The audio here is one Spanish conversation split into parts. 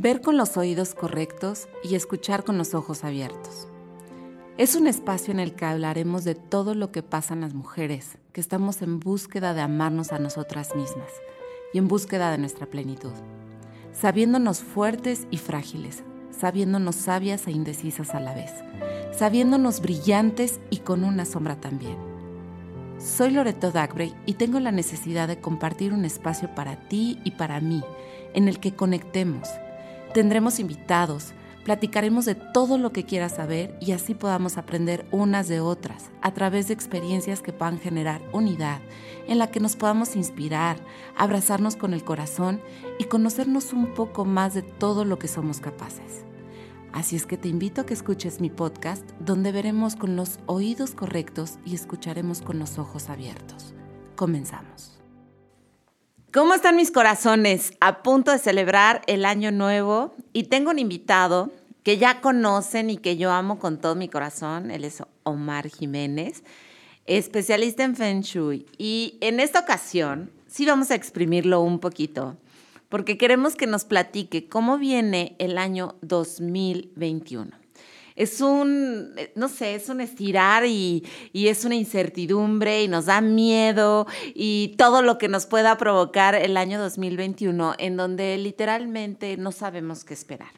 ver con los oídos correctos y escuchar con los ojos abiertos. Es un espacio en el que hablaremos de todo lo que pasa en las mujeres, que estamos en búsqueda de amarnos a nosotras mismas y en búsqueda de nuestra plenitud, sabiéndonos fuertes y frágiles, sabiéndonos sabias e indecisas a la vez, sabiéndonos brillantes y con una sombra también. Soy Loreto Dagbrey y tengo la necesidad de compartir un espacio para ti y para mí, en el que conectemos. Tendremos invitados, platicaremos de todo lo que quieras saber y así podamos aprender unas de otras a través de experiencias que puedan generar unidad, en la que nos podamos inspirar, abrazarnos con el corazón y conocernos un poco más de todo lo que somos capaces. Así es que te invito a que escuches mi podcast donde veremos con los oídos correctos y escucharemos con los ojos abiertos. Comenzamos. ¿Cómo están mis corazones? A punto de celebrar el año nuevo y tengo un invitado que ya conocen y que yo amo con todo mi corazón. Él es Omar Jiménez, especialista en Feng Shui. Y en esta ocasión sí vamos a exprimirlo un poquito, porque queremos que nos platique cómo viene el año 2021 es un, no sé, es un estirar y, y, es una incertidumbre y nos da miedo y todo lo que nos pueda provocar el año 2021 en donde literalmente no sabemos qué esperar.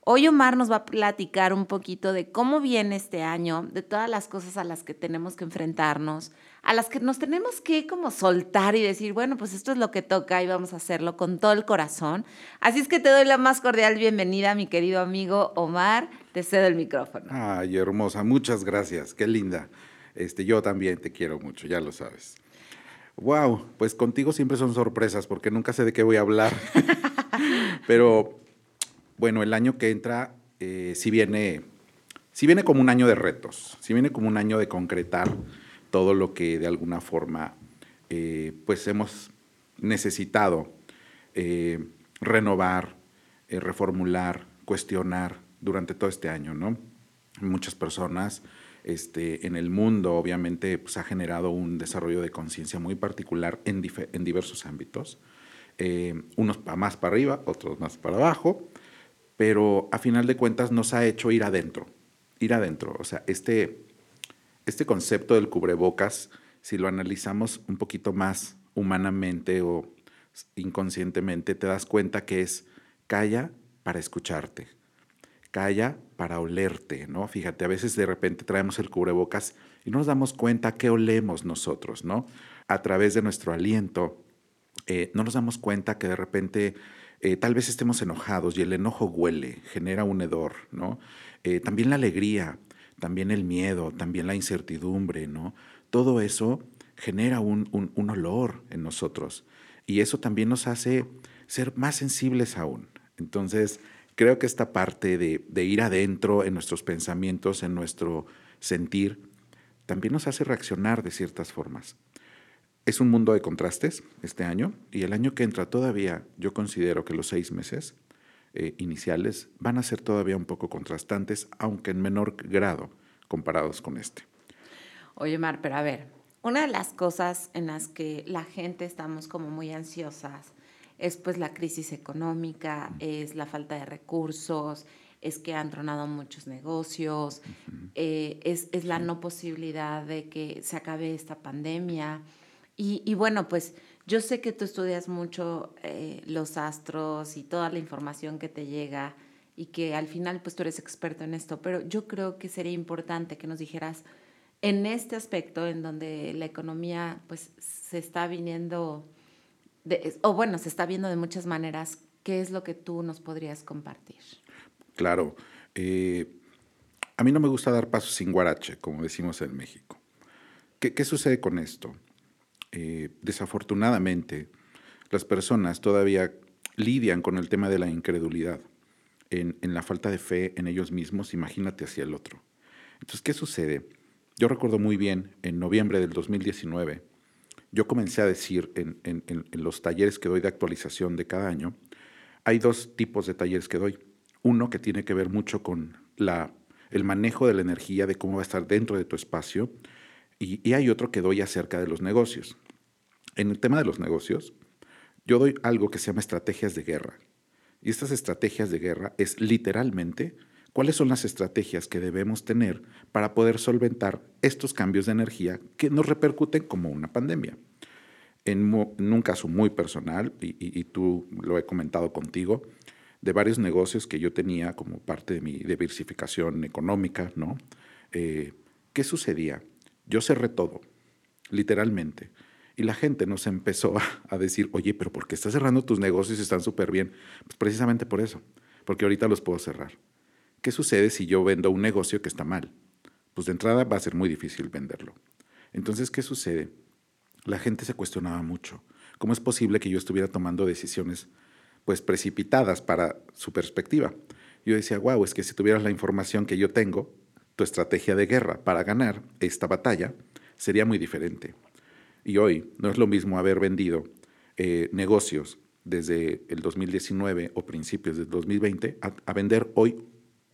Hoy Omar nos va a platicar un poquito de cómo viene este año, de todas las cosas a las que tenemos que enfrentarnos, a las que nos tenemos que como soltar y decir, bueno, pues esto es lo que toca y vamos a hacerlo con todo el corazón. Así es que te doy la más cordial bienvenida, mi querido amigo Omar. Te cedo el micrófono. Ay, hermosa, muchas gracias. Qué linda. Este, yo también te quiero mucho, ya lo sabes. Wow, pues contigo siempre son sorpresas porque nunca sé de qué voy a hablar. Pero bueno, el año que entra eh, sí, viene, viene como un año de retos, sí viene como un año de concretar todo lo que de alguna forma eh, pues hemos necesitado eh, renovar, reformular, cuestionar durante todo este año, ¿no? Muchas personas este, en el mundo obviamente pues, ha generado un desarrollo de conciencia muy particular en, en diversos ámbitos, unos más para arriba, otros más para abajo, pero a final de cuentas nos ha hecho ir adentro, ir adentro. O sea, este, este concepto del cubrebocas, si lo analizamos un poquito más humanamente o inconscientemente, te das cuenta que es calla para escucharte, calla para olerte, ¿no? Fíjate, a veces de repente traemos el cubrebocas y no nos damos cuenta qué olemos nosotros, ¿no? A través de nuestro aliento, eh, no nos damos cuenta que de repente eh, tal vez estemos enojados y el enojo huele, genera un hedor, ¿no? Eh, también la alegría, también el miedo, también la incertidumbre, ¿no? Todo eso genera un, olor en nosotros y eso también nos hace ser más sensibles aún. Entonces, creo que esta parte de, de ir adentro en nuestros pensamientos, en nuestro sentir, también nos hace reaccionar de ciertas formas. Es un mundo de contrastes este año y el año que entra todavía yo considero que los seis meses eh, iniciales van a ser todavía un poco contrastantes, aunque en menor grado comparados con este. Oye, Mar, pero a ver, una de las cosas en las que la gente estamos como muy ansiosas es pues la crisis económica, es la falta de recursos, es que han tronado muchos negocios, eh, es, es la no posibilidad de que se acabe esta pandemia. Y, bueno, pues yo sé que tú estudias mucho eh, los astros y toda la información que te llega y que al final pues tú eres experto en esto, pero yo creo que sería importante que nos dijeras en este aspecto en donde la economía pues se está viniendo, o bueno, se está viendo de muchas maneras, ¿qué es lo que tú nos podrías compartir? Claro, eh, a mí no me gusta dar pasos sin guarache, como decimos en México. ¿Qué, qué sucede con esto? Eh, desafortunadamente, las personas todavía lidian con el tema de la incredulidad, en, la falta de fe en ellos mismos, imagínate hacia el otro. Entonces, ¿qué sucede? Yo recuerdo muy bien, en noviembre del 2019, yo comencé a decir en, en, los talleres que doy de actualización de cada año, hay dos tipos de talleres que doy. Uno que tiene que ver mucho con la, el manejo de la energía, de cómo va a estar dentro de tu espacio, y hay otro que doy acerca de los negocios. En el tema de los negocios, yo doy algo que se llama estrategias de guerra. Y estas estrategias de guerra es literalmente cuáles son las estrategias que debemos tener para poder solventar estos cambios de energía que nos repercuten como una pandemia. En, un caso muy personal, y, tú lo he comentado contigo, de varios negocios que yo tenía como parte de mi diversificación económica, ¿no? Eh, ¿Qué sucedía? Yo cerré todo, literalmente. Y la gente nos empezó a, decir, oye, pero ¿por qué estás cerrando tus negocios y están súper bien? Pues precisamente por eso, porque ahorita los puedo cerrar. ¿Qué sucede si yo vendo un negocio que está mal? Pues de entrada va a ser muy difícil venderlo. Entonces, ¿qué sucede? La gente se cuestionaba mucho. ¿Cómo es posible que yo estuviera tomando decisiones pues precipitadas para su perspectiva? Yo decía, wow, es que si tuvieras la información que yo tengo, tu estrategia de guerra para ganar esta batalla sería muy diferente. Y hoy no es lo mismo haber vendido eh, negocios desde el 2019 o principios del 2020 a vender hoy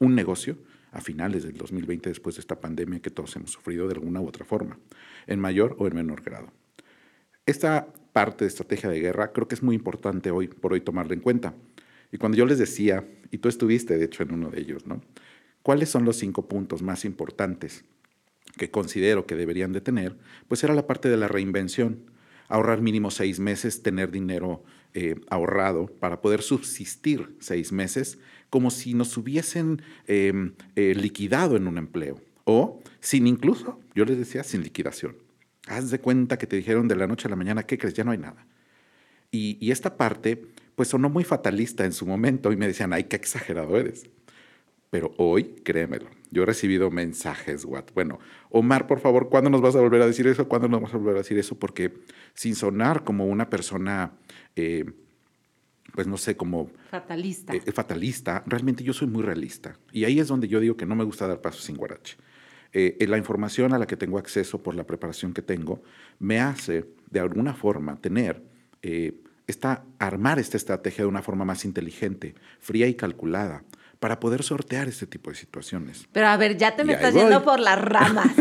un negocio a finales del 2020 después de esta pandemia que todos hemos sufrido de alguna u otra forma, en mayor o en menor grado. Esta parte de estrategia de guerra creo que es muy importante hoy por hoy tomarla en cuenta. Y cuando yo les decía, y tú estuviste de hecho en uno de ellos, ¿no? ¿Cuáles son los cinco puntos más importantes que considero que deberían de tener? Pues era la parte de la reinvención, ahorrar mínimo seis meses, tener dinero eh, ahorrado para poder subsistir seis meses como si nos hubiesen em, eh, liquidado en un empleo o sin incluso, yo les decía, sin liquidación. Haz de cuenta que te dijeron de la noche a la mañana, ¿qué crees? Ya no hay nada. Y, y esta parte, pues sonó muy fatalista en su momento y me decían, ay, qué exagerado eres. Pero hoy, créemelo, yo he recibido mensajes? Bueno, Omar, por favor, ¿cuándo nos vas a volver a decir eso? ¿Cuándo nos vas a volver a decir eso? Porque sin sonar como una persona eh, pues no sé, como... Fatalista. Eh, fatalista, realmente yo soy muy realista. Y ahí es donde yo digo que no me gusta dar pasos sin guarache. Eh, la información a la que tengo acceso por la preparación que tengo me hace, de alguna forma, tener, esta, armar esta estrategia de una forma más inteligente, fría y calculada, para poder sortear este tipo de situaciones. Pero a ver, ya te me estás yendo por las ramas.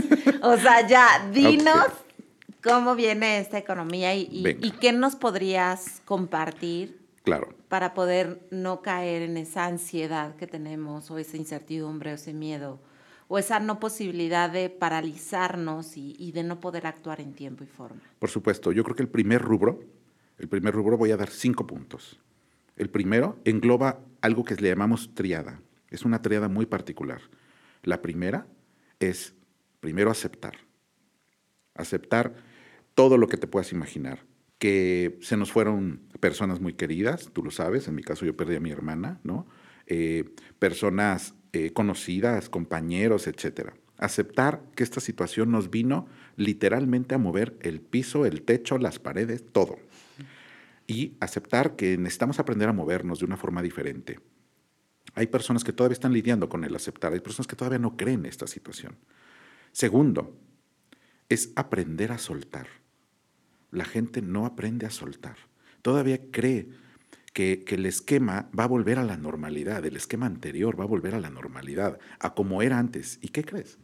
o sea, ya, dinos cómo viene esta economía y, qué nos podrías compartir Claro. Para poder no caer en esa ansiedad que tenemos, o esa incertidumbre, o ese miedo, o esa no posibilidad de paralizarnos y, de no poder actuar en tiempo y forma. Por supuesto, yo creo que el primer rubro, el primer rubro voy a dar cinco puntos. El primero engloba algo que le llamamos triada. Es una triada muy particular. La primera es, primero, aceptar. Aceptar todo lo que te puedas imaginar. Que se nos fueron personas muy queridas, tú lo sabes, en mi caso yo perdí a mi hermana, ¿no? Eh, personas eh, conocidas, compañeros, etcétera. Aceptar que esta situación nos vino literalmente a mover el piso, el techo, las paredes, todo. Y aceptar que necesitamos aprender a movernos de una forma diferente. Hay personas que todavía están lidiando con el aceptar, hay personas que todavía no creen en esta situación. Segundo, es aprender a soltar la gente no aprende a soltar. Todavía cree que, el esquema va a volver a la normalidad, el esquema anterior va a volver a la normalidad, a como era antes. ¿Y qué crees?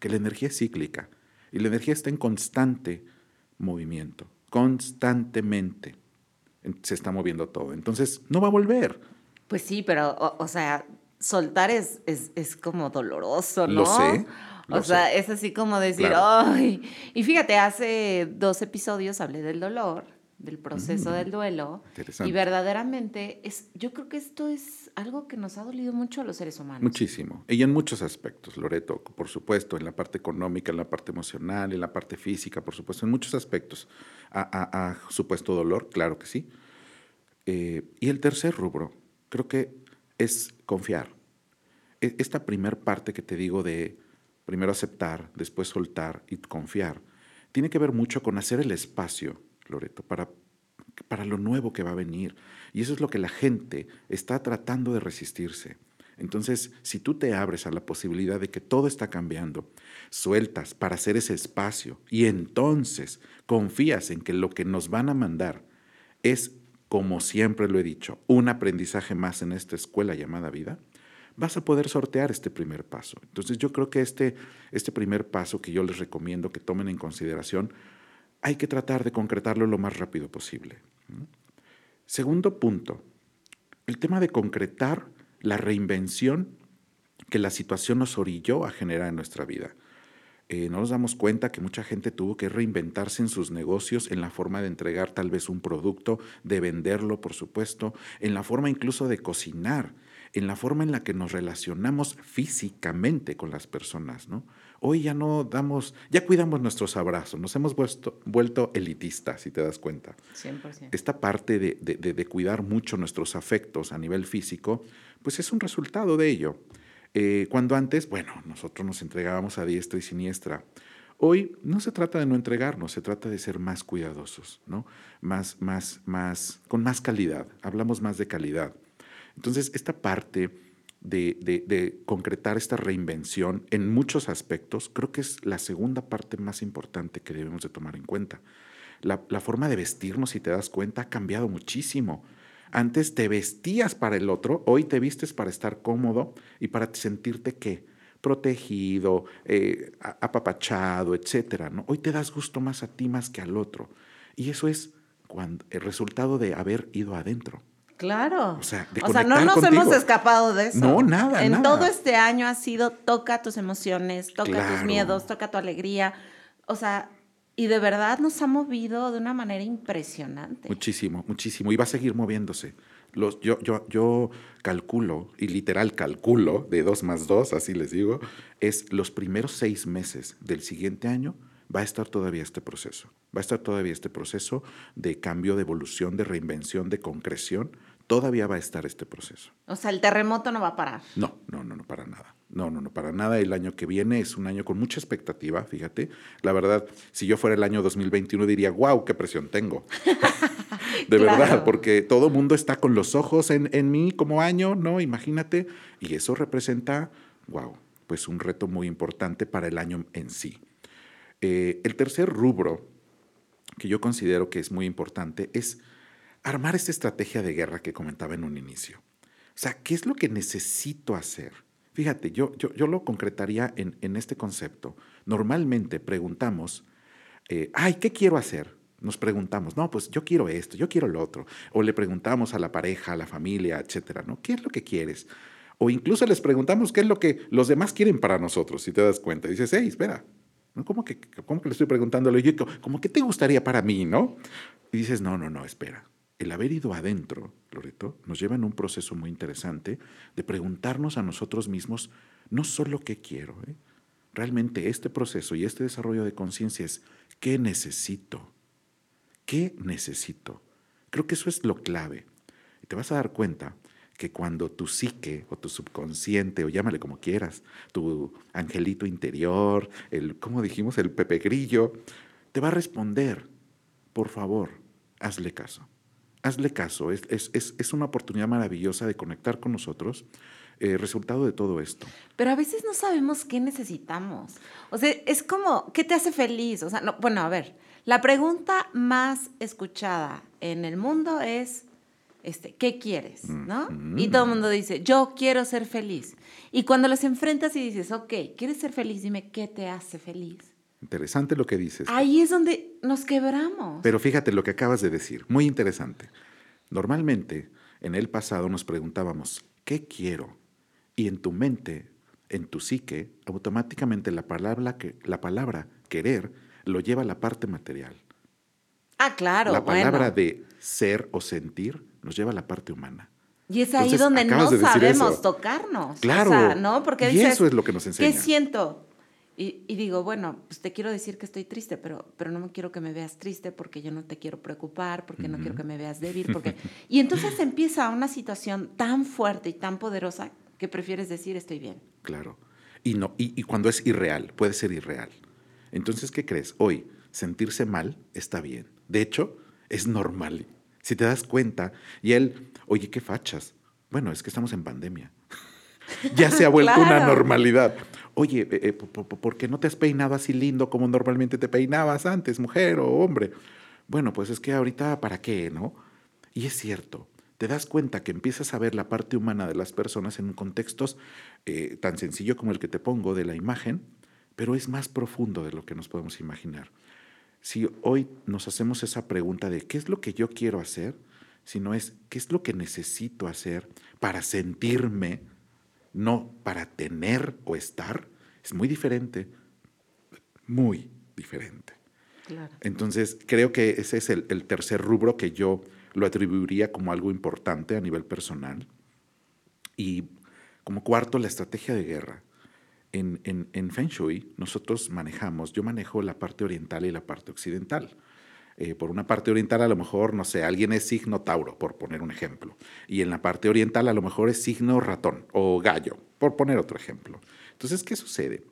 Que la energía es cíclica y la energía está en constante movimiento, constantemente se está moviendo todo. Entonces, no va a volver. Pues sí, pero, o, sea, soltar es, es, como doloroso, ¿no? Lo sé. O sea, es así como decir, ¡ay! Y fíjate, hace dos episodios hablé del dolor, del proceso mm, del duelo. Y verdaderamente, es, yo creo que esto es algo que nos ha dolido mucho a los seres humanos. Muchísimo. Y en muchos aspectos, Loreto, por supuesto, en la parte económica, en la parte emocional, en la parte física, por supuesto, en muchos aspectos. A, supuesto dolor, claro que sí. Eh, y el tercer rubro, creo que es confiar. E, esta primer parte que te digo de primero aceptar, después soltar y confiar, tiene que ver mucho con hacer el espacio, Loreto, para, para lo nuevo que va a venir. Y eso es lo que la gente está tratando de resistirse. Entonces, si tú te abres a la posibilidad de que todo está cambiando, sueltas para hacer ese espacio y entonces confías en que lo que nos van a mandar es, como siempre lo he dicho, un aprendizaje más en esta escuela llamada vida, vas a poder sortear este primer paso. Entonces yo creo que este, este primer paso que yo les recomiendo que tomen en consideración, hay que tratar de concretarlo lo más rápido posible. Segundo punto, el tema de concretar la reinvención que la situación nos orilló a generar en nuestra vida. Eh, no nos damos cuenta que mucha gente tuvo que reinventarse en sus negocios, en la forma de entregar tal vez un producto, de venderlo, por supuesto, en la forma incluso de cocinar, en la forma en la que nos relacionamos físicamente con las personas, ¿no? Hoy ya no damos, ya cuidamos nuestros abrazos, nos hemos vuelto, vuelto elitistas, si te das cuenta. 100%. Esta parte de, de, de, cuidar mucho nuestros afectos a nivel físico, pues es un resultado de ello. Eh, cuando antes, bueno, nosotros nos entregábamos a diestra y siniestra. Hoy no se trata de no entregarnos, se trata de ser más cuidadosos, ¿no? Más, más, más, con más calidad. Hablamos más de calidad. Entonces, esta parte de, concretar esta reinvención en muchos aspectos, creo que es la segunda parte más importante que debemos de tomar en cuenta. La, forma de vestirnos, si te das cuenta, ha cambiado muchísimo. Antes te vestías para el otro, hoy te vistes para estar cómodo y para sentirte qué? protegido, eh, apapachado, etcétera. ¿no? Hoy te das gusto más a ti más que al otro. Y eso es el resultado de haber ido adentro. Claro. O sea, no nos hemos escapado de eso. No, nada. En todo este año ha sido toca tus emociones, toca tus miedos, toca tu alegría. O sea, y de verdad nos ha movido de una manera impresionante. Muchísimo, muchísimo. Y va a seguir moviéndose. Los, yo, yo, yo calculo, y literal calculo, de dos más dos, así les digo, es los primeros seis meses del siguiente año va a estar todavía este proceso. Va a estar todavía este proceso de cambio, de evolución, de reinvención, de concreción todavía va a estar este proceso. O sea, el terremoto no va a parar. No, no, no, no, para nada. No, no, no, para nada. El año que viene es un año con mucha expectativa, fíjate. La verdad, si yo fuera el año 2021 diría, wow, qué presión tengo. de verdad, porque todo el mundo está con los ojos en, en mí como año, ¿no? Imagínate. Y eso representa, wow, pues un reto muy importante para el año en sí. Eh, el tercer rubro que yo considero que es muy importante es armar esta estrategia de guerra que comentaba en un inicio. O sea, ¿qué es lo que necesito hacer? Fíjate, yo, yo, yo lo concretaría en, en, este concepto. Normalmente preguntamos, eh, ay, ¿qué quiero hacer? Nos preguntamos, no, pues yo quiero esto, yo quiero lo otro. O le preguntamos a la pareja, a la familia, etcétera, ¿no? ¿Qué es lo que quieres? O incluso les preguntamos qué es lo que los demás quieren para nosotros, si te das cuenta. Dices, hey, espera. ¿Cómo, que, ¿cómo que le estoy preguntándole? ¿cómo que te gustaría para mí, no? Y dices, no, no, no, espera el haber ido adentro, Loreto, nos lleva en un proceso muy interesante de preguntarnos a nosotros mismos no solo qué quiero, ¿eh? realmente este proceso y este desarrollo de conciencia es qué necesito, qué necesito. Creo que eso es lo clave. Y te vas a dar cuenta que cuando tu psique o tu subconsciente, o llámale como quieras, tu angelito interior, el, como dijimos, el pepe grillo, te va a responder, por favor, hazle caso hazle caso, es, es, es, una oportunidad maravillosa de conectar con nosotros, eh, resultado de todo esto. Pero a veces no sabemos qué necesitamos. O sea, es como, ¿qué te hace feliz? O sea, no, bueno, a ver, la pregunta más escuchada en el mundo es, este, ¿qué quieres? ¿No? Y todo el mundo dice, yo quiero ser feliz. Y cuando los enfrentas y dices, ok, ¿quieres ser feliz? Dime, ¿qué te hace feliz? Interesante lo que dices. Ahí es donde nos quebramos. Pero fíjate lo que acabas de decir, muy interesante. Normalmente, en el pasado nos preguntábamos, ¿qué quiero? Y en tu mente, en tu psique, automáticamente la palabra, que, la palabra querer lo lleva a la parte material. Ah, claro. La palabra de ser o sentir nos lleva a la parte humana. Y es ahí donde no sabemos tocarnos. Claro. ¿no? Porque y eso es lo que nos enseña. ¿Qué siento? Y, digo, bueno, pues te quiero decir que estoy triste, pero, pero no me quiero que me veas triste porque yo no te quiero preocupar, porque no quiero que me veas débil. Porque... Y entonces empieza una situación tan fuerte y tan poderosa que prefieres decir estoy bien. Claro. Y, no, y, y cuando es irreal, puede ser irreal. Entonces, ¿qué crees? Hoy, sentirse mal está bien. De hecho, es normal. Si te das cuenta, y él, oye, qué fachas. Bueno, es que estamos en pandemia. ya se ha vuelto una normalidad oye, eh, eh, ¿por qué no te has peinado así lindo como normalmente te peinabas antes, mujer o hombre? Bueno, pues es que ahorita, ¿para qué, no? Y es cierto, te das cuenta que empiezas a ver la parte humana de las personas en contextos eh, tan sencillo como el que te pongo de la imagen, pero es más profundo de lo que nos podemos imaginar. Si hoy nos hacemos esa pregunta de qué es lo que yo quiero hacer, sino es qué es lo que necesito hacer para sentirme, no para tener o estar. Es muy diferente, muy diferente. Entonces, creo que ese es el, tercer rubro que yo lo atribuiría como algo importante a nivel personal. Y como cuarto, la estrategia de guerra. En, en, Feng Shui nosotros manejamos, yo manejo la parte oriental y la parte occidental. Eh, por una parte oriental a lo mejor, no sé, alguien es signo Tauro, por poner un ejemplo. Y en la parte oriental a lo mejor es signo ratón o gallo, por poner otro ejemplo. Entonces, ¿qué sucede?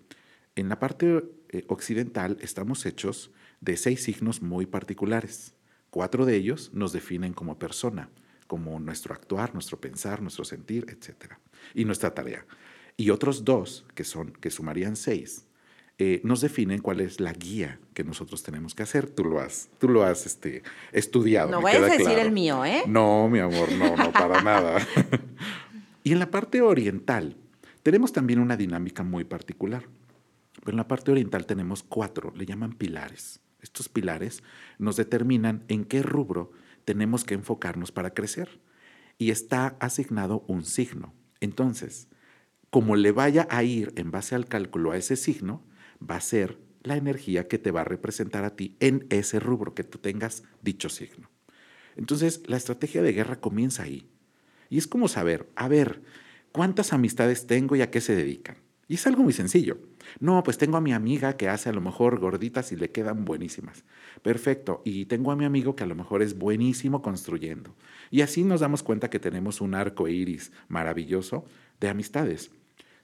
En la parte eh, occidental estamos hechos de seis signos muy particulares. Cuatro de ellos nos definen como persona, como nuestro actuar, nuestro pensar, nuestro sentir, etc. Y nuestra tarea. Y otros dos, que, son, que sumarían seis, eh, nos definen cuál es la guía que nosotros tenemos que hacer. Tú lo has, tú lo has este, estudiado. No vayas a decir el mío, ¿eh? No, mi amor, no, no, para nada. y en la parte oriental tenemos también una dinámica muy particular. Pero en la parte oriental tenemos cuatro, le llaman pilares. Estos pilares nos determinan en qué rubro tenemos que enfocarnos para crecer. Y está asignado un signo. Entonces, como le vaya a ir en base al cálculo a ese signo, va a ser la energía que te va a representar a ti en ese rubro que tú tengas dicho signo. Entonces, la estrategia de guerra comienza ahí. Y es como saber, a ver, ¿cuántas amistades tengo y a qué se dedican? Y es algo muy sencillo. No, pues tengo a mi amiga que hace a lo mejor gorditas y le quedan buenísimas. Perfecto. Y tengo a mi amigo que a lo mejor es buenísimo construyendo. Y así nos damos cuenta que tenemos un arco iris maravilloso de amistades.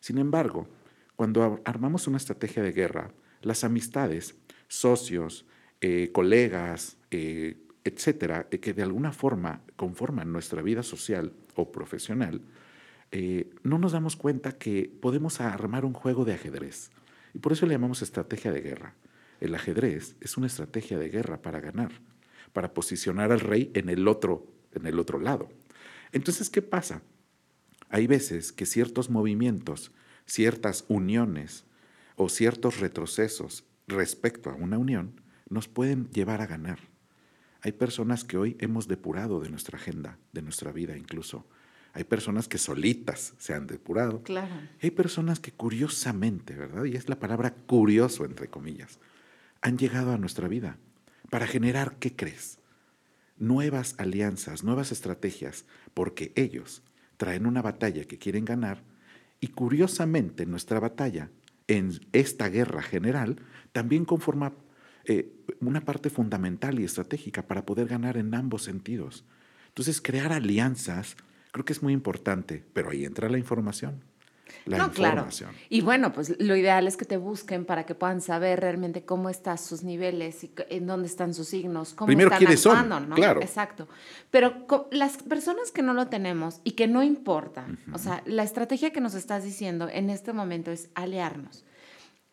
Sin embargo, cuando armamos una estrategia de guerra, las amistades, socios, eh, colegas, eh, etcétera, eh, que de alguna forma conforman nuestra vida social o profesional, no nos damos cuenta que podemos armar un juego de ajedrez. Y por eso le llamamos estrategia de guerra. El ajedrez es una estrategia de guerra para ganar, para posicionar al rey en el otro, en el otro lado. Entonces, ¿qué pasa? Hay veces que ciertos movimientos, ciertas uniones o ciertos retrocesos respecto a una unión nos pueden llevar a ganar. Hay personas que hoy hemos depurado de nuestra agenda, de nuestra vida incluso, hay personas que solitas se han depurado. Claro. Hay personas que curiosamente, ¿verdad? Y es la palabra curioso, entre comillas, han llegado a nuestra vida para generar, ¿qué crees? Nuevas alianzas, nuevas estrategias, porque ellos traen una batalla que quieren ganar y curiosamente nuestra batalla en esta guerra general también conforma eh, una parte fundamental y estratégica para poder ganar en ambos sentidos. Entonces, crear alianzas Creo que es muy importante, pero ahí entra la información. La no, información. Claro. Y bueno, pues lo ideal es que te busquen para que puedan saber realmente cómo están sus niveles y en dónde están sus signos, cómo Primero, están actuando, ¿no? Claro. Exacto. Pero las personas que no lo tenemos y que no importa, o sea, la estrategia que nos estás diciendo en este momento es aliarnos.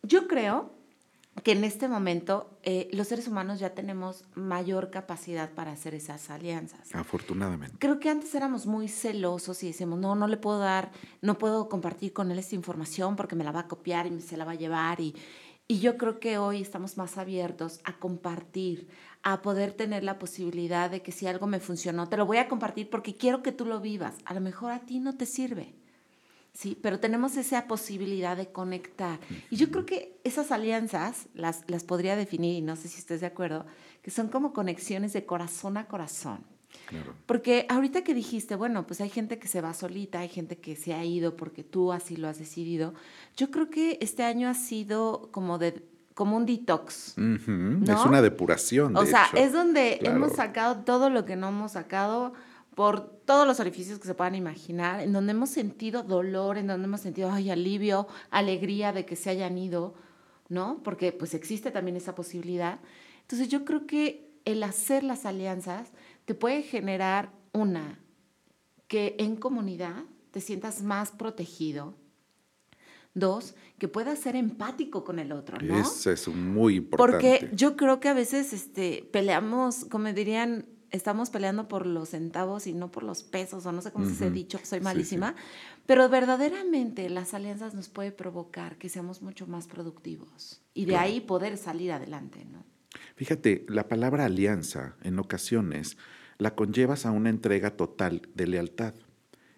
Yo creo que en este momento eh, los seres humanos ya tenemos mayor capacidad para hacer esas alianzas. Afortunadamente. Creo que antes éramos muy celosos y decíamos, no, no le puedo dar, no puedo compartir con él esta información porque me la va a copiar y se la va a llevar. Y, y yo creo que hoy estamos más abiertos a compartir, a poder tener la posibilidad de que si algo me funcionó, te lo voy a compartir porque quiero que tú lo vivas. A lo mejor a ti no te sirve ¿sí? Pero tenemos esa posibilidad de conectar. Y yo creo que esas alianzas las, las podría definir, y no sé si estés de acuerdo, que son como conexiones de corazón a corazón. Porque ahorita que dijiste, bueno, pues hay gente que se va solita, hay gente que se ha ido porque tú así lo has decidido. Yo creo que este año ha sido como de como un detox. Es una depuración. o sea, es donde hemos sacado todo lo que no hemos sacado por todos los orificios que se puedan imaginar, en donde hemos sentido dolor, en donde hemos sentido ay, alivio, alegría de que se hayan ido, ¿no? Porque pues existe también esa posibilidad. Entonces yo creo que el hacer las alianzas te puede generar una, que en comunidad te sientas más protegido. Dos, que puedas ser empático con el otro, ¿no? Eso es muy importante. Porque yo creo que a veces este, peleamos, como dirían, estamos peleando por los centavos y no por los pesos, o no sé cómo se ha dicho, soy malísima, pero verdaderamente las alianzas nos puede provocar que seamos mucho más productivos y de ahí poder salir adelante, ¿no? Fíjate, la palabra alianza en ocasiones la conllevas a una entrega total de lealtad.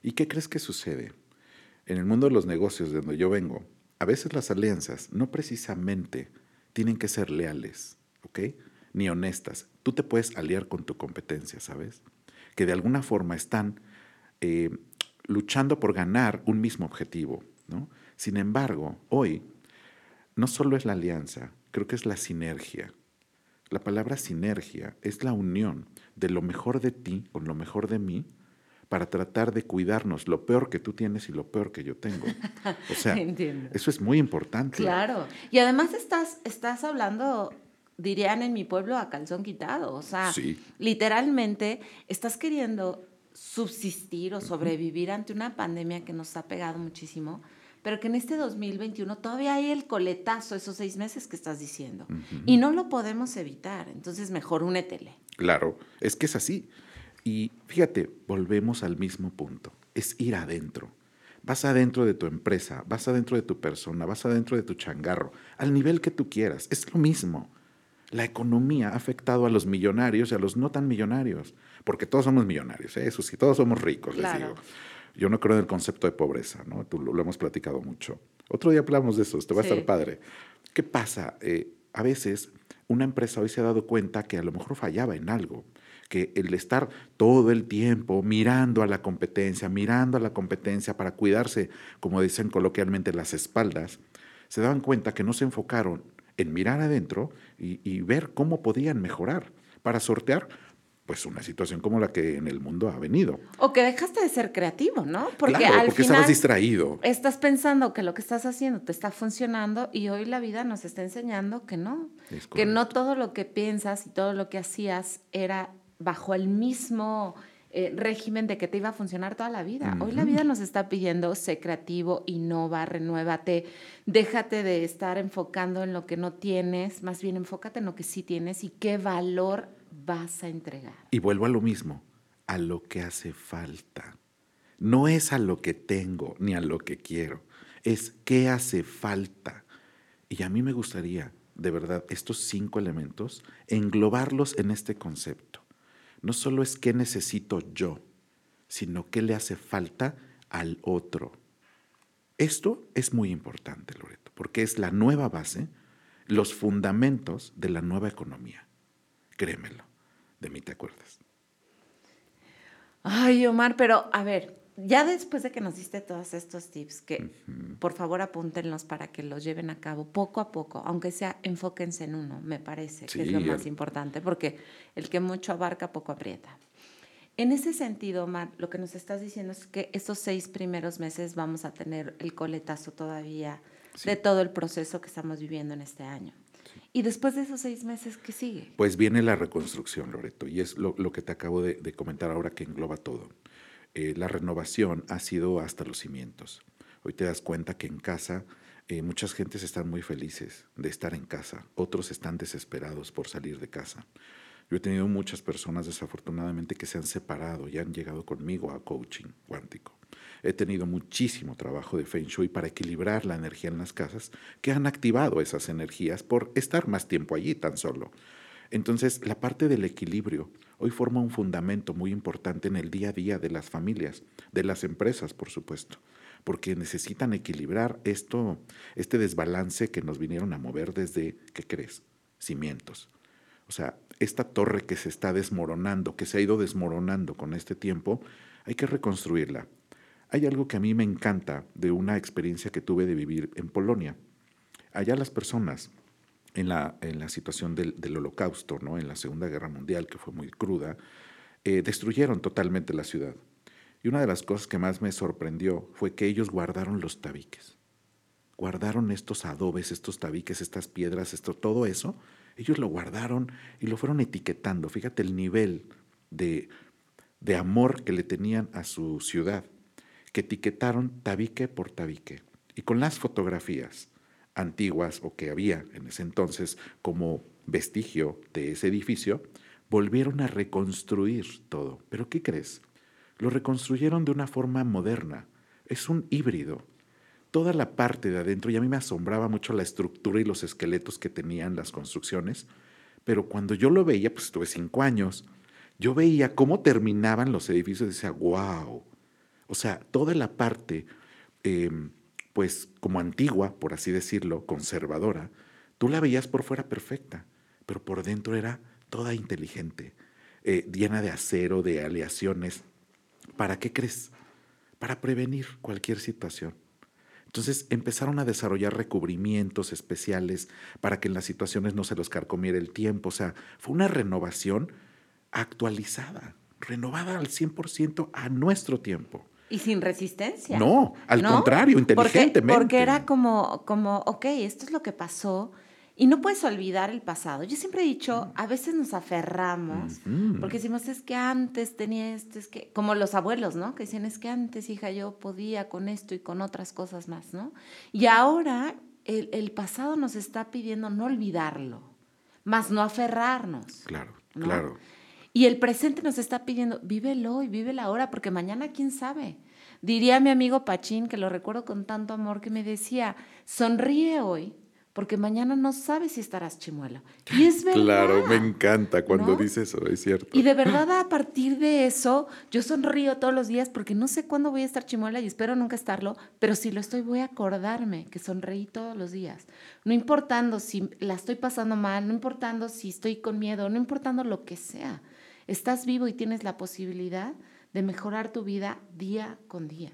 ¿Y qué crees que sucede? En el mundo de los negocios de donde yo vengo, a veces las alianzas no precisamente tienen que ser leales, ¿ok? Ni honestas. Tú te puedes aliar con tu competencia, ¿sabes? Que de alguna forma están eh, luchando por ganar un mismo objetivo, ¿no? Sin embargo, hoy no solo es la alianza, creo que es la sinergia. La palabra sinergia es la unión de lo mejor de ti con lo mejor de mí para tratar de cuidarnos lo peor que tú tienes y lo peor que yo tengo. O sea, eso es muy importante. Claro. Y además estás, estás hablando, dirían en mi pueblo, a calzón quitado. O sea, literalmente estás queriendo subsistir o sobrevivir ante una pandemia que nos ha pegado muchísimo, pero que en este 2021 todavía hay el coletazo, esos seis meses que estás diciendo. Y no lo podemos evitar. Entonces, mejor únetele. Claro, es que es así. Y fíjate, volvemos al mismo punto, es ir adentro. Vas adentro de tu empresa, vas adentro de tu persona, vas adentro de tu changarro, al nivel que tú quieras, es lo mismo. La economía ha afectado a los millonarios y a los no tan millonarios, porque todos somos millonarios, ¿eh? eso sí, todos somos ricos, les digo. Yo no creo en el concepto de pobreza, ¿no? Tú lo, hemos platicado mucho. Otro día hablamos de eso, te va a estar padre. ¿Qué pasa? Eh, a veces una empresa hoy se ha dado cuenta que a lo mejor fallaba en algo que el estar todo el tiempo mirando a la competencia, mirando a la competencia para cuidarse, como dicen coloquialmente, las espaldas, se daban cuenta que no se enfocaron en mirar adentro y, ver cómo podían mejorar para sortear pues una situación como la que en el mundo ha venido. O que dejaste de ser creativo, ¿no? Porque al porque estabas distraído. Estás pensando que lo que estás haciendo te está funcionando y hoy la vida nos está enseñando que no, que no todo lo que piensas y todo lo que hacías era bajo el mismo eh, régimen de que te iba a funcionar toda la vida. Hoy la vida nos está pidiendo, sé creativo, innova, renuévate, déjate de estar enfocando en lo que no tienes, más bien enfócate en lo que sí tienes y qué valor vas a entregar. Y vuelvo a lo mismo, a lo que hace falta. No es a lo que tengo ni a lo que quiero, es qué hace falta. Y a mí me gustaría, de verdad, estos cinco elementos, englobarlos en este concepto no solo es qué necesito yo, sino qué le hace falta al otro. Esto es muy importante, Loreto, porque es la nueva base, los fundamentos de la nueva economía. Créemelo, de mí te acuerdas. Ay, Omar, pero a ver, ya después de que nos diste todos estos tips, que por favor apúntenlos para que los lleven a cabo poco a poco, aunque sea enfóquense en uno, me parece que es lo más importante, porque el que mucho abarca, poco aprieta. En ese sentido, Omar, lo que nos estás diciendo es que estos seis primeros meses vamos a tener el coletazo todavía de todo el proceso que estamos viviendo en este año. ¿Y después de esos seis meses, qué sigue? Pues viene la reconstrucción, Loreto, y es lo, que te acabo de comentar ahora que engloba todo. Eh, la renovación ha sido hasta los cimientos. Hoy te das cuenta que en casa eh, muchas gentes están muy felices de estar en casa, otros están desesperados por salir de casa. Yo he tenido muchas personas desafortunadamente que se han separado y han llegado conmigo a coaching cuántico. He tenido muchísimo trabajo de Feng Shui para equilibrar la energía en las casas que han activado esas energías por estar más tiempo allí tan solo. Entonces, la parte del equilibrio hoy forma un fundamento muy importante en el día a día de las familias, de las empresas, por supuesto, porque necesitan equilibrar esto, este desbalance que nos vinieron a mover desde, ¿qué crees? Cimientos. O sea, esta torre que se está desmoronando, que se ha ido desmoronando con este tiempo, hay que reconstruirla. Hay algo que a mí me encanta de una experiencia que tuve de vivir en Polonia. Allá las personas en la, en la situación del, holocausto, ¿no? en la Segunda Guerra Mundial, que fue muy cruda, eh, destruyeron totalmente la ciudad. Y una de las cosas que más me sorprendió fue que ellos guardaron los tabiques. Guardaron estos adobes, estos tabiques, estas piedras, esto, todo eso. Ellos lo guardaron y lo fueron etiquetando. Fíjate el nivel de, de amor que le tenían a su ciudad, que etiquetaron tabique por tabique. Y con las fotografías antiguas o que había en ese entonces como vestigio de ese edificio, volvieron a reconstruir todo. Pero ¿qué crees? Lo reconstruyeron de una forma moderna. Es un híbrido. Toda la parte de adentro, y a mí me asombraba mucho la estructura y los esqueletos que tenían las construcciones, pero cuando yo lo veía, pues tuve cinco años, yo veía cómo terminaban los edificios y decía, wow. O sea, toda la parte, em, pues como antigua, por así decirlo, conservadora, tú la veías por fuera perfecta, pero por dentro era toda inteligente, eh, llena de acero, de aleaciones. ¿Para qué crees? Para prevenir cualquier situación. Entonces empezaron a desarrollar recubrimientos especiales para que en las situaciones no se los carcomiera el tiempo. O sea, fue una renovación actualizada, renovada al 100% a nuestro tiempo. Y sin resistencia. No, al contrario, inteligentemente. Porque, porque, era como, como, ok, esto es lo que pasó, y no puedes olvidar el pasado. Yo siempre he dicho, a veces nos aferramos, porque decimos, es que antes tenía esto, es que, como los abuelos, ¿no? Que decían, es que antes, hija, yo podía con esto y con otras cosas más, ¿no? Y ahora el, pasado nos está pidiendo no olvidarlo, más no aferrarnos. Claro, claro. Y el presente nos está pidiendo, vívelo y vive la hora, porque mañana quién sabe. Diría mi amigo Pachín, que lo recuerdo con tanto amor, que me decía, sonríe hoy porque mañana no sabes si estarás chimuelo. Y es verdad. Claro, me encanta cuando dices eso, es cierto. Y de verdad a partir de eso, yo sonrío todos los días porque no sé cuándo voy a estar chimuela y espero nunca estarlo, pero si lo estoy voy a acordarme que sonreí todos los días. No importando si la estoy pasando mal, no importando si estoy con miedo, no importando lo que sea. Estás vivo y tienes la posibilidad de mejorar tu vida día con día.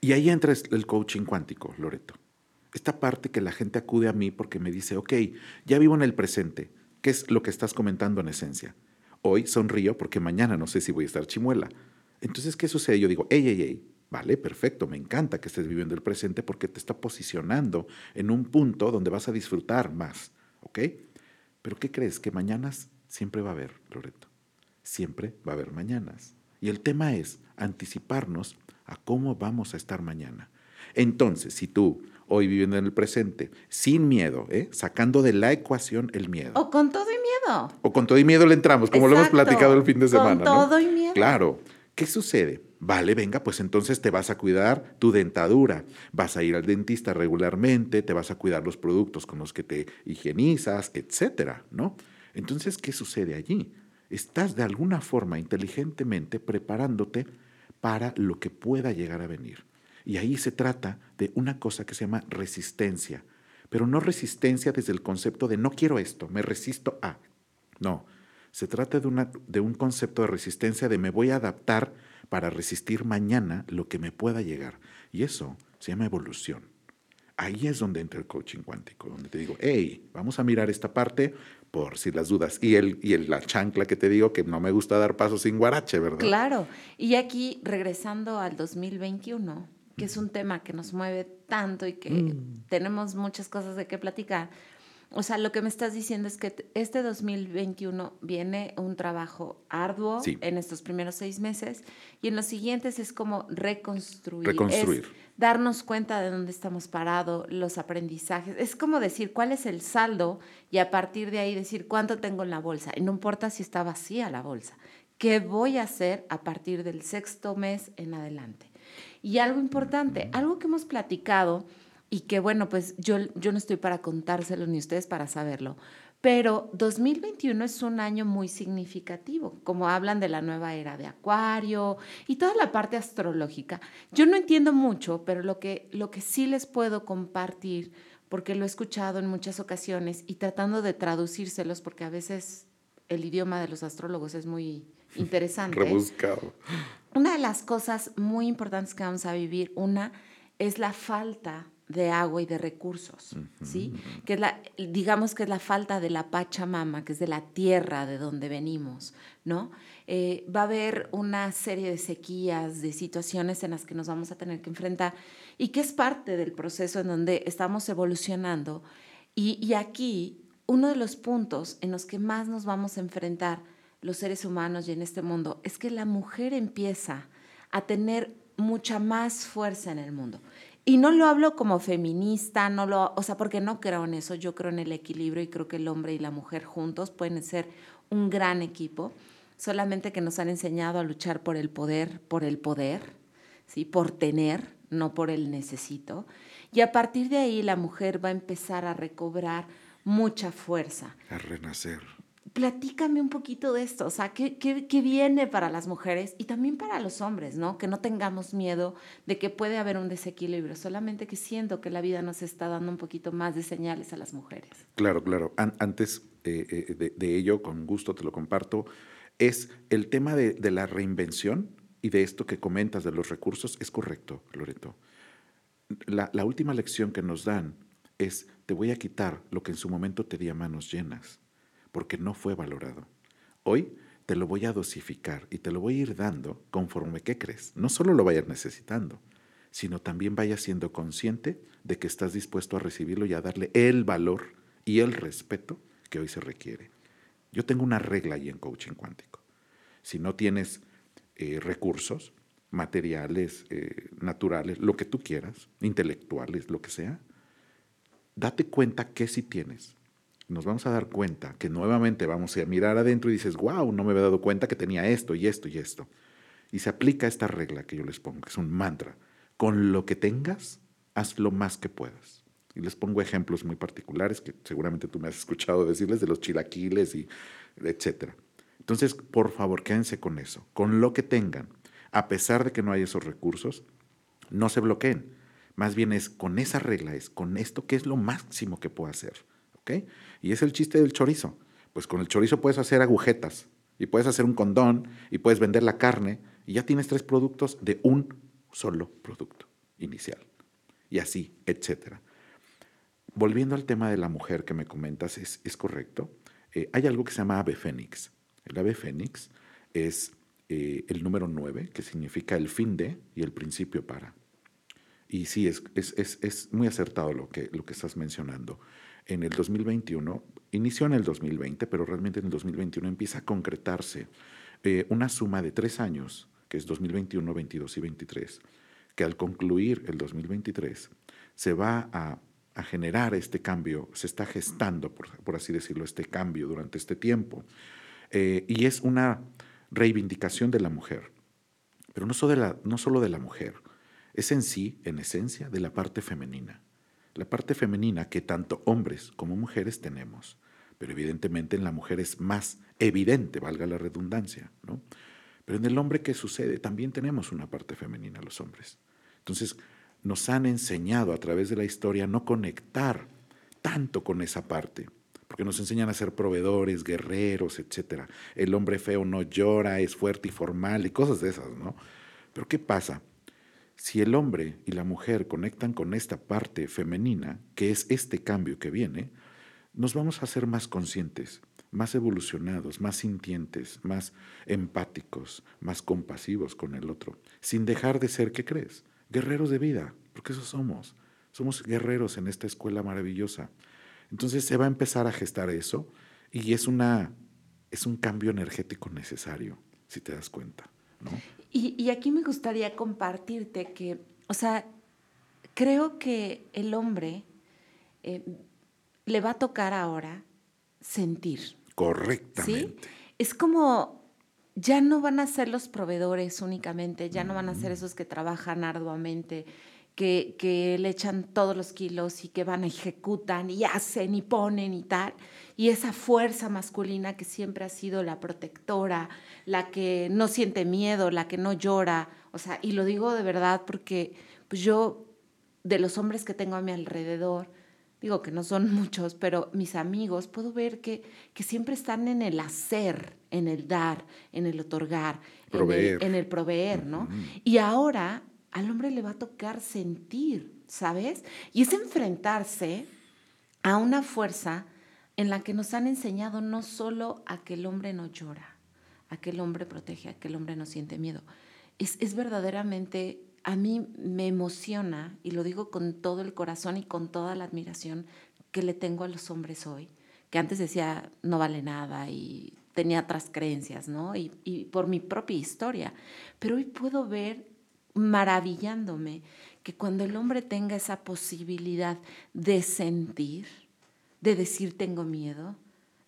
Y ahí entra el coaching cuántico, Loreto esta parte que la gente acude a mí porque me dice, ok, ya vivo en el presente, ¿qué es lo que estás comentando en esencia? Hoy sonrío porque mañana no sé si voy a estar chimuela. Entonces, ¿qué sucede? Yo digo, hey, hey, hey, vale, perfecto, me encanta que estés viviendo el presente porque te está posicionando en un punto donde vas a disfrutar más, ¿ok? Pero ¿qué crees? Que mañanas siempre va a haber, Loreto. Siempre va a haber mañanas. Y el tema es anticiparnos a cómo vamos a estar mañana. Entonces, si tú hoy viviendo en el presente, sin miedo, ¿eh? sacando de la ecuación el miedo. O con todo y miedo. O con todo y miedo le entramos, como lo hemos platicado el fin de semana. Con todo y miedo. Claro. ¿Qué sucede? Vale, venga, pues entonces te vas a cuidar tu dentadura, vas a ir al dentista regularmente, te vas a cuidar los productos con los que te higienizas, etcétera, ¿no? Entonces, ¿qué sucede allí? Estás de alguna forma inteligentemente preparándote para lo que pueda llegar a venir. Y ahí se trata de una cosa que se llama resistencia, pero no resistencia desde el concepto de no quiero esto, me resisto a. No, se trata de, una, de un concepto de resistencia de me voy a adaptar para resistir mañana lo que me pueda llegar. Y eso se llama evolución. Ahí es donde entra el coaching cuántico, donde te digo, hey, vamos a mirar esta parte por si las dudas. Y, el, y el, la chancla que te digo que no me gusta dar pasos sin guarache, ¿verdad? Claro. Y aquí, regresando al 2021, que es un tema que nos mueve tanto y que mm. tenemos muchas cosas de qué platicar. O sea, lo que me estás diciendo es que este 2021 viene un trabajo arduo en estos primeros seis meses y en los siguientes es como reconstruir. Reconstruir. Darnos cuenta de dónde estamos parados, los aprendizajes. Es como decir cuál es el saldo y a partir de ahí decir cuánto tengo en la bolsa. Y no importa si está vacía la bolsa. ¿Qué voy a hacer a partir del sexto mes en adelante? Y algo importante, algo que hemos platicado y que bueno, pues yo, yo no estoy para contárselo ni ustedes para saberlo, pero 2021 es un año muy significativo, como hablan de la nueva era de Acuario y toda la parte astrológica. Yo no entiendo mucho, pero lo que, lo que sí les puedo compartir, porque lo he escuchado en muchas ocasiones y tratando de traducírselos, porque a veces el idioma de los astrólogos es muy interesante. Rebuscado. Una de las cosas muy importantes que vamos a vivir, una, es la falta de agua y de recursos, ¿sí? Que es la, digamos que es la falta de la Pachamama, que es de la tierra de donde venimos, ¿no? Eh, va a haber una serie de sequías, de situaciones en las que nos vamos a tener que enfrentar y que es parte del proceso en donde estamos evolucionando. Y, y aquí, uno de los puntos en los que más nos vamos a enfrentar los seres humanos y en este mundo es que la mujer empieza a tener mucha más fuerza en el mundo. Y no lo hablo como feminista, no lo, o sea, porque no creo en eso, yo creo en el equilibrio y creo que el hombre y la mujer juntos pueden ser un gran equipo, solamente que nos han enseñado a luchar por el poder, por el poder, ¿sí? por tener, no por el necesito. Y a partir de ahí la mujer va a empezar a recobrar mucha fuerza. A renacer platícame un poquito de esto, o sea, ¿qué, ¿qué, viene para las mujeres y también para los hombres, ¿no? Que no tengamos miedo de que puede haber un desequilibrio, solamente que siento que la vida nos está dando un poquito más de señales a las mujeres. Claro, claro. antes eh, eh, de, ello, con gusto te lo comparto, es el tema de, de la reinvención y de esto que comentas de los recursos, es correcto, Loreto. La, la última lección que nos dan es, te voy a quitar lo que en su momento te di a manos llenas porque no fue valorado. Hoy te lo voy a dosificar y te lo voy a ir dando conforme que crees. No solo lo vayas necesitando, sino también vayas siendo consciente de que estás dispuesto a recibirlo y a darle el valor y el respeto que hoy se requiere. Yo tengo una regla ahí en coaching cuántico. Si no tienes eh, recursos materiales, eh, naturales, lo que tú quieras, intelectuales, lo que sea, date cuenta que si tienes nos vamos a dar cuenta que nuevamente vamos a mirar adentro y dices, wow, no me había dado cuenta que tenía esto y esto y esto. Y se aplica esta regla que yo les pongo, que es un mantra. Con lo que tengas, haz lo más que puedas. Y les pongo ejemplos muy particulares que seguramente tú me has escuchado decirles de los chilaquiles y etcétera. Entonces, por favor, quédense con eso, con lo que tengan. A pesar de que no hay esos recursos, no se bloqueen. Más bien es con esa regla, es con esto que es lo máximo que puedo hacer. Y es el chiste del chorizo. Pues con el chorizo puedes hacer agujetas y puedes hacer un condón y puedes vender la carne y ya tienes tres productos de un solo producto inicial. Y así, etcétera. Volviendo al tema de la mujer que me comentas, es, correcto. Eh, hay algo que se llama ave fénix. El ave fénix es eh, el número 9, que significa el fin de y el principio para. Y sí, es, es, muy acertado lo que, lo que estás mencionando en el 2021, inició en el 2020, pero realmente en el 2021 empieza a concretarse eh, una suma de tres años, que es 2021, 22 y 23, que al concluir el 2023 se va a, generar este cambio, se está gestando, por, así decirlo, este cambio durante este tiempo. Eh, y es una reivindicación de la mujer, pero no solo de la, no solo de la mujer, es en sí, en esencia, de la parte femenina la parte femenina que tanto hombres como mujeres tenemos. Pero evidentemente en la mujer es más evidente, valga la redundancia, ¿no? Pero en el hombre, ¿qué sucede? También tenemos una parte femenina los hombres. Entonces, nos han enseñado a través de la historia no conectar tanto con esa parte, porque nos enseñan a ser proveedores, guerreros, etc. El hombre feo no llora, es fuerte y formal y cosas de esas, ¿no? Pero ¿qué pasa? Si el hombre y la mujer conectan con esta parte femenina, que es este cambio que viene, nos vamos a ser más conscientes, más evolucionados, más sintientes, más empáticos, más compasivos con el otro, sin dejar de ser, ¿qué crees? Guerreros de vida, porque eso somos. Somos guerreros en esta escuela maravillosa. Entonces se va a empezar a gestar eso y es, una, es un cambio energético necesario, si te das cuenta. ¿no? Y, aquí me gustaría compartirte que, o sea, creo que el hombre eh, le va a tocar ahora sentir. Correctamente. ¿sí? Es como, ya no van a ser los proveedores únicamente, ya no van a ser esos que trabajan arduamente, que, que, le echan todos los kilos y que van, ejecutan y hacen y ponen y tal. Y esa fuerza masculina que siempre ha sido la protectora, la que no siente miedo, la que no llora. O sea, y lo digo de verdad porque pues yo, de los hombres que tengo a mi alrededor, digo que no son muchos, pero mis amigos, puedo ver que, que siempre están en el hacer, en el dar, en el otorgar, En, el, en el proveer, ¿no? Y ahora al hombre le va a tocar sentir, ¿sabes? Y es enfrentarse a una fuerza en la que nos han enseñado no solo a que el hombre no llora, a que el hombre protege, a que el hombre no siente miedo. Es, es verdaderamente, a mí me emociona, y lo digo con todo el corazón y con toda la admiración que le tengo a los hombres hoy, que antes decía no vale nada y tenía otras creencias, ¿no? Y, y por mi propia historia. Pero hoy puedo ver maravillándome que cuando el hombre tenga esa posibilidad de sentir, de decir tengo miedo,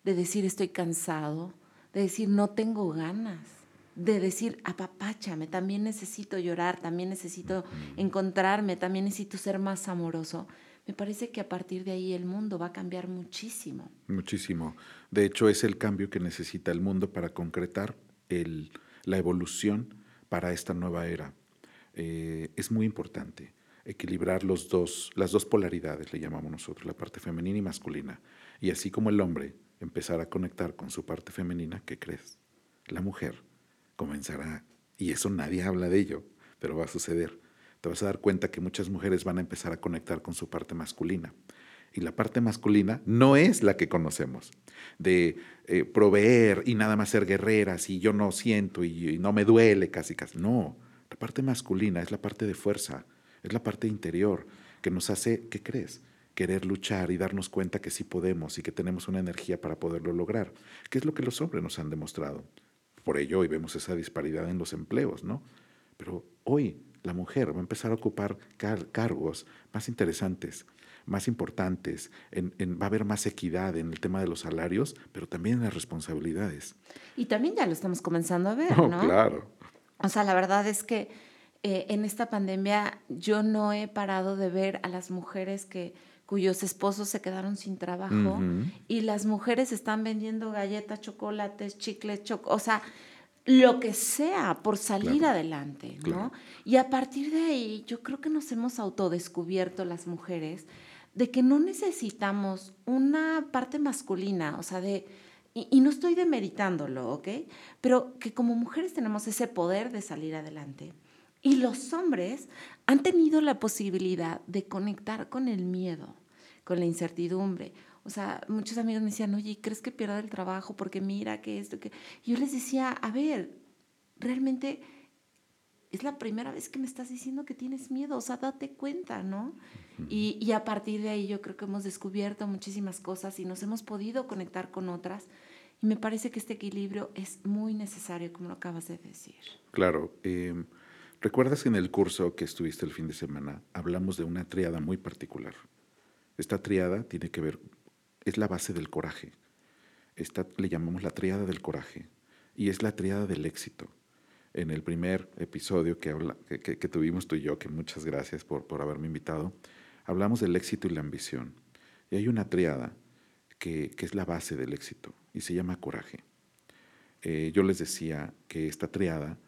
de decir estoy cansado, de decir no tengo ganas, de decir apapáchame, también necesito llorar, también necesito encontrarme, también necesito ser más amoroso, me parece que a partir de ahí el mundo va a cambiar muchísimo. Muchísimo. De hecho, es el cambio que necesita el mundo para concretar el, la evolución para esta nueva era. Eh, es muy importante equilibrar los dos, las dos polaridades, le llamamos nosotros, la parte femenina y masculina. Y así como el hombre empezar a conectar con su parte femenina, ¿qué crees? La mujer comenzará, y eso nadie habla de ello, pero va a suceder. Te vas a dar cuenta que muchas mujeres van a empezar a conectar con su parte masculina. Y la parte masculina no es la que conocemos, de eh, proveer y nada más ser guerreras y yo no siento y no me duele casi casi. No, la parte masculina es la parte de fuerza, es la parte interior que nos hace, ¿qué crees? Querer luchar y darnos cuenta que sí podemos y que tenemos una energía para poderlo lograr, que es lo que los hombres nos han demostrado. Por ello hoy vemos esa disparidad en los empleos, ¿no? Pero hoy la mujer va a empezar a ocupar cargos más interesantes, más importantes, va a haber más equidad en el tema de los salarios, pero también en las responsabilidades. Y también ya lo estamos comenzando a ver, ¿no? claro. O sea, la verdad es que eh, en esta pandemia yo no he parado de ver a las mujeres que cuyos esposos se quedaron sin trabajo y las mujeres están vendiendo galletas, chocolates, chicles, o sea, lo que sea por salir adelante, ¿no? Y a partir de ahí yo creo que nos hemos autodescubierto las mujeres de que no necesitamos una parte masculina, o sea, de y, y, no estoy demeritándolo, ¿ok? Pero que como mujeres tenemos ese poder de salir adelante. Y los hombres han tenido la posibilidad de conectar con el miedo, con la incertidumbre. O sea, muchos amigos me decían, oye, ¿crees que pierda el trabajo? Porque mira que esto, que... yo les decía, a ver, realmente es la primera vez que me estás diciendo que tienes miedo, o sea, date cuenta, ¿no? y, y, a partir de ahí yo creo que hemos descubierto muchísimas cosas y nos hemos podido conectar con otras. Y me parece que este equilibrio es muy necesario, como lo acabas de decir. Claro. Eh ¿Recuerdas que en el curso que estuviste el fin de semana hablamos de una triada muy particular? Esta triada tiene que ver, es la base del coraje. Esta le llamamos la triada del coraje y es la triada del éxito. En el primer episodio que, habla, que, tuvimos tú y yo, que muchas gracias por, por haberme invitado, hablamos del éxito y la ambición. Y hay una triada que, que es la base del éxito y se llama coraje. Eh, yo les decía que esta triada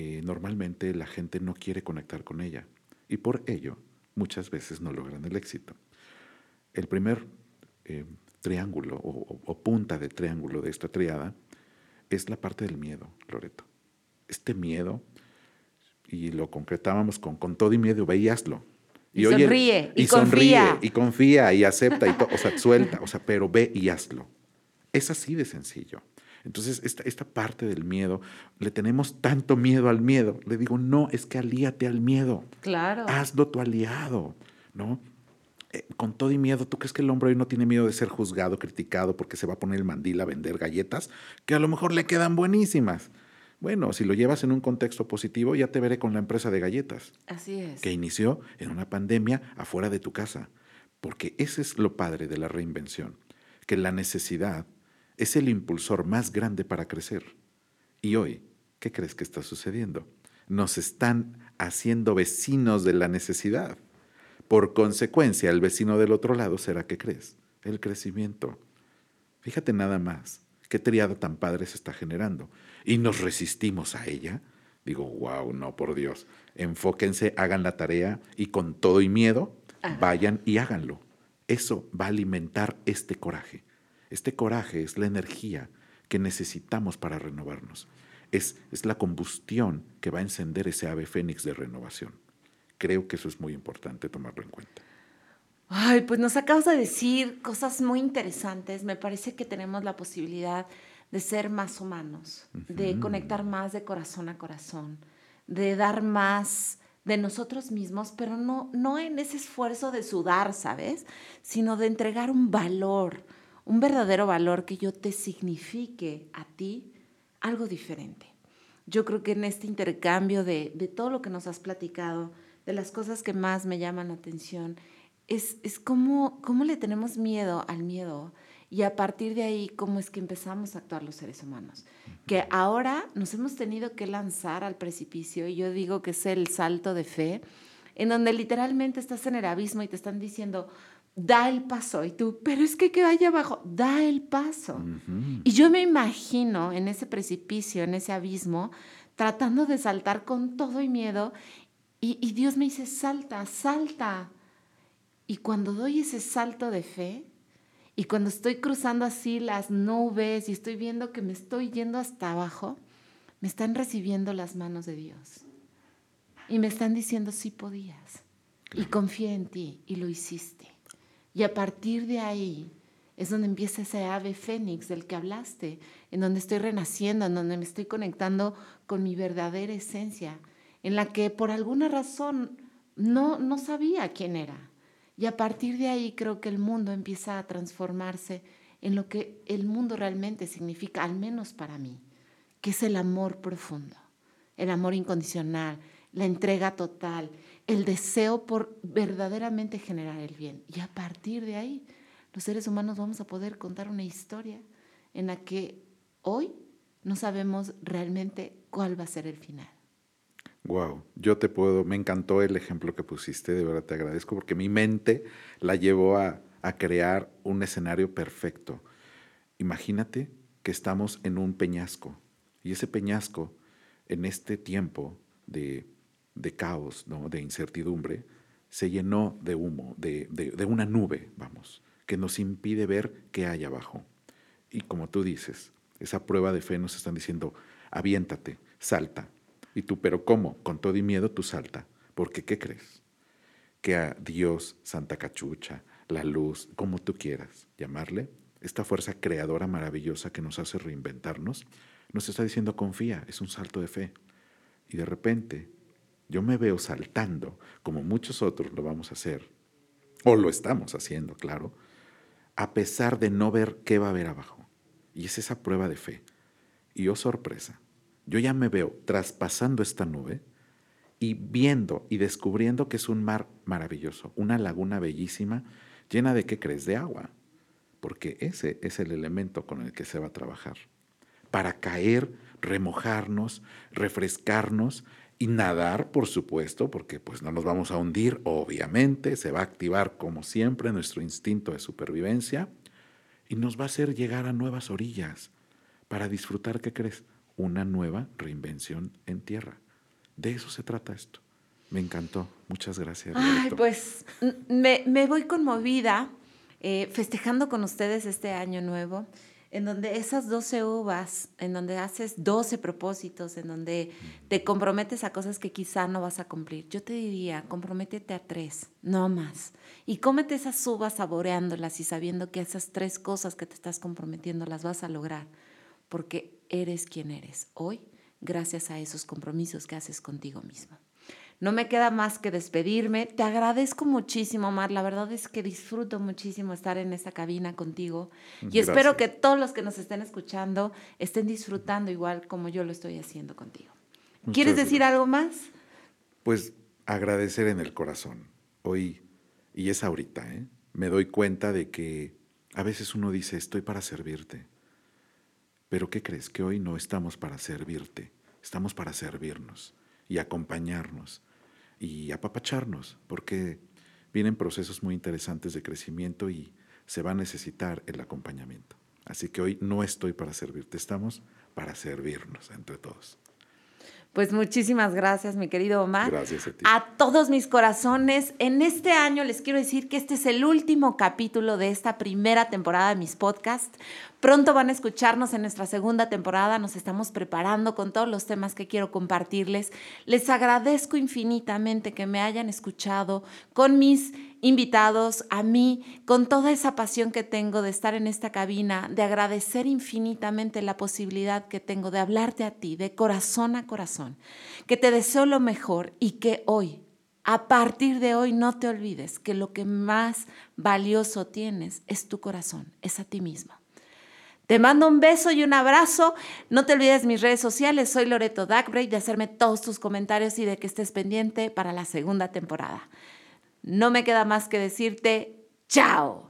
eh, normalmente la gente no quiere conectar con ella y por ello muchas veces no logran el éxito. El primer eh, triángulo o, punta de triángulo de esta triada es la parte del miedo, Loreto. Este miedo, y lo concretábamos con, con todo y miedo, veíaslo. Y, sonríe, y, sonríe, y confía, y acepta, y o sea, suelta, o sea, pero ve y hazlo. Es así de sencillo. Entonces, esta, esta parte del miedo, le tenemos tanto miedo al miedo. Le digo, no, es que alíate al miedo. Claro. Hazlo tu aliado, ¿no? Eh, con todo y miedo, ¿tú crees que el hombre hoy no tiene miedo de ser juzgado, criticado, porque se va a poner el mandil a vender galletas que a lo mejor le quedan buenísimas? Bueno, si lo llevas en un contexto positivo, ya te veré con la empresa de galletas. Así es. Que inició en una pandemia afuera de tu casa. Porque ese es lo padre de la reinvención, que la necesidad es el impulsor más grande para crecer. Y hoy, ¿qué crees que está sucediendo? Nos están haciendo vecinos de la necesidad. Por consecuencia, el vecino del otro lado será, ¿qué crees? El crecimiento. Fíjate nada más, qué triada tan padre se está generando. Y nos resistimos a ella. Digo, wow, no, por Dios. Enfóquense, hagan la tarea y con todo y miedo, vayan y háganlo. Eso va a alimentar este coraje. Este coraje es la energía que necesitamos para renovarnos. Es, es la combustión que va a encender ese ave fénix de renovación. Creo que eso es muy importante tomarlo en cuenta. Ay, pues nos acabas de decir cosas muy interesantes. Me parece que tenemos la posibilidad de ser más humanos, de conectar más de corazón a corazón, de dar más de nosotros mismos, pero no, no en ese esfuerzo de sudar, ¿sabes? Sino de entregar un valor, un verdadero valor que yo te signifique a ti algo diferente. Yo creo que en este intercambio de, todo lo que nos has platicado, de las cosas que más me llaman la atención, es, es cómo, cómo le tenemos miedo al miedo y a partir de ahí cómo es que empezamos a actuar los seres humanos. Que ahora nos hemos tenido que lanzar al precipicio y yo digo que es el salto de fe en donde literalmente estás en el abismo y te están diciendo, da el paso. Y tú, pero es que queda allá abajo, da el paso. Y yo me imagino en ese precipicio, en ese abismo, tratando de saltar con todo y miedo. Y, y Dios me dice, salta, salta. Y cuando doy ese salto de fe, y cuando estoy cruzando así las nubes y estoy viendo que me estoy yendo hasta abajo, me están recibiendo las manos de Dios. Y me están diciendo, sí podías. Y confié en ti y lo hiciste. Y a partir de ahí es donde empieza ese ave fénix del que hablaste, en donde estoy renaciendo, en donde me estoy conectando con mi verdadera esencia, en la que por alguna razón no, no sabía quién era. Y a partir de ahí creo que el mundo empieza a transformarse en lo que el mundo realmente significa, al menos para mí, que es el amor profundo, el amor incondicional, la entrega total, el deseo por verdaderamente generar el bien. Y a partir de ahí, los seres humanos vamos a poder contar una historia en la que hoy no sabemos realmente cuál va a ser el final. Wow, yo te puedo, me encantó el ejemplo que pusiste, de verdad te agradezco porque mi mente la llevó a, crear un escenario perfecto. Imagínate que estamos en un peñasco y ese peñasco en este tiempo de, caos, ¿no? de incertidumbre, se llenó de humo, de, de una nube, vamos, que nos impide ver qué hay abajo. Y como tú dices, esa prueba de fe nos están diciendo, aviéntate, salta, y tú, pero ¿cómo? Con todo y miedo tú salta. Porque ¿qué crees? Que a Dios, Santa Cachucha, la luz, como tú quieras llamarle, esta fuerza creadora maravillosa que nos hace reinventarnos, nos está diciendo confía, es un salto de fe. Y de repente yo me veo saltando, como muchos otros lo vamos a hacer, o lo estamos haciendo, claro, a pesar de no ver qué va a haber abajo. Y es esa prueba de fe. Y oh sorpresa, yo ya me veo traspasando esta nube y viendo y descubriendo que es un mar maravilloso, una laguna bellísima, llena de qué crees, de agua, porque ese es el elemento con el que se va a trabajar, para caer, remojarnos, refrescarnos y nadar, por supuesto, porque pues no nos vamos a hundir, obviamente, se va a activar como siempre nuestro instinto de supervivencia y nos va a hacer llegar a nuevas orillas para disfrutar, ¿qué crees? una nueva reinvención en tierra. De eso se trata esto. Me encantó. Muchas gracias. Ay, pues me, voy conmovida eh, festejando con ustedes este año nuevo, en donde esas 12 uvas, en donde haces 12 propósitos, en donde te comprometes a cosas que quizá no vas a cumplir. Yo te diría, comprométete a tres, no más. Y cómete esas uvas saboreándolas y sabiendo que esas tres cosas que te estás comprometiendo las vas a lograr porque eres quien eres hoy gracias a esos compromisos que haces contigo mismo. No me queda más que despedirme. Te agradezco muchísimo, Mar. La verdad es que disfruto muchísimo estar en esta cabina contigo. Y espero que todos los que nos estén escuchando estén disfrutando igual como yo lo estoy haciendo contigo. ¿Quieres decir algo más? Pues agradecer en el corazón. Hoy, y es ahorita, ¿eh? me doy cuenta de que a veces uno dice, estoy para servirte pero ¿qué crees? Que hoy no estamos para servirte, estamos para servirnos y acompañarnos y apapacharnos, porque vienen procesos muy interesantes de crecimiento y se va a necesitar el acompañamiento. Así que hoy no estoy para servirte, estamos para servirnos entre todos. Pues muchísimas gracias, mi querido Omar. Gracias a ti. A todos mis corazones, en este año les quiero decir que este es el último capítulo de esta primera temporada de mis podcasts. Pronto van a escucharnos en nuestra segunda temporada, nos estamos preparando con todos los temas que quiero compartirles. Les agradezco infinitamente que me hayan escuchado con mis invitados, a mí, con toda esa pasión que tengo de estar en esta cabina, de agradecer infinitamente la posibilidad que tengo de hablarte a ti de corazón a corazón, que te deseo lo mejor y que hoy, a partir de hoy, no te olvides que lo que más valioso tienes es tu corazón, es a ti mismo. Te mando un beso y un abrazo. No te olvides mis redes sociales. Soy Loreto Dagbreak de hacerme todos tus comentarios y de que estés pendiente para la segunda temporada. No me queda más que decirte chao.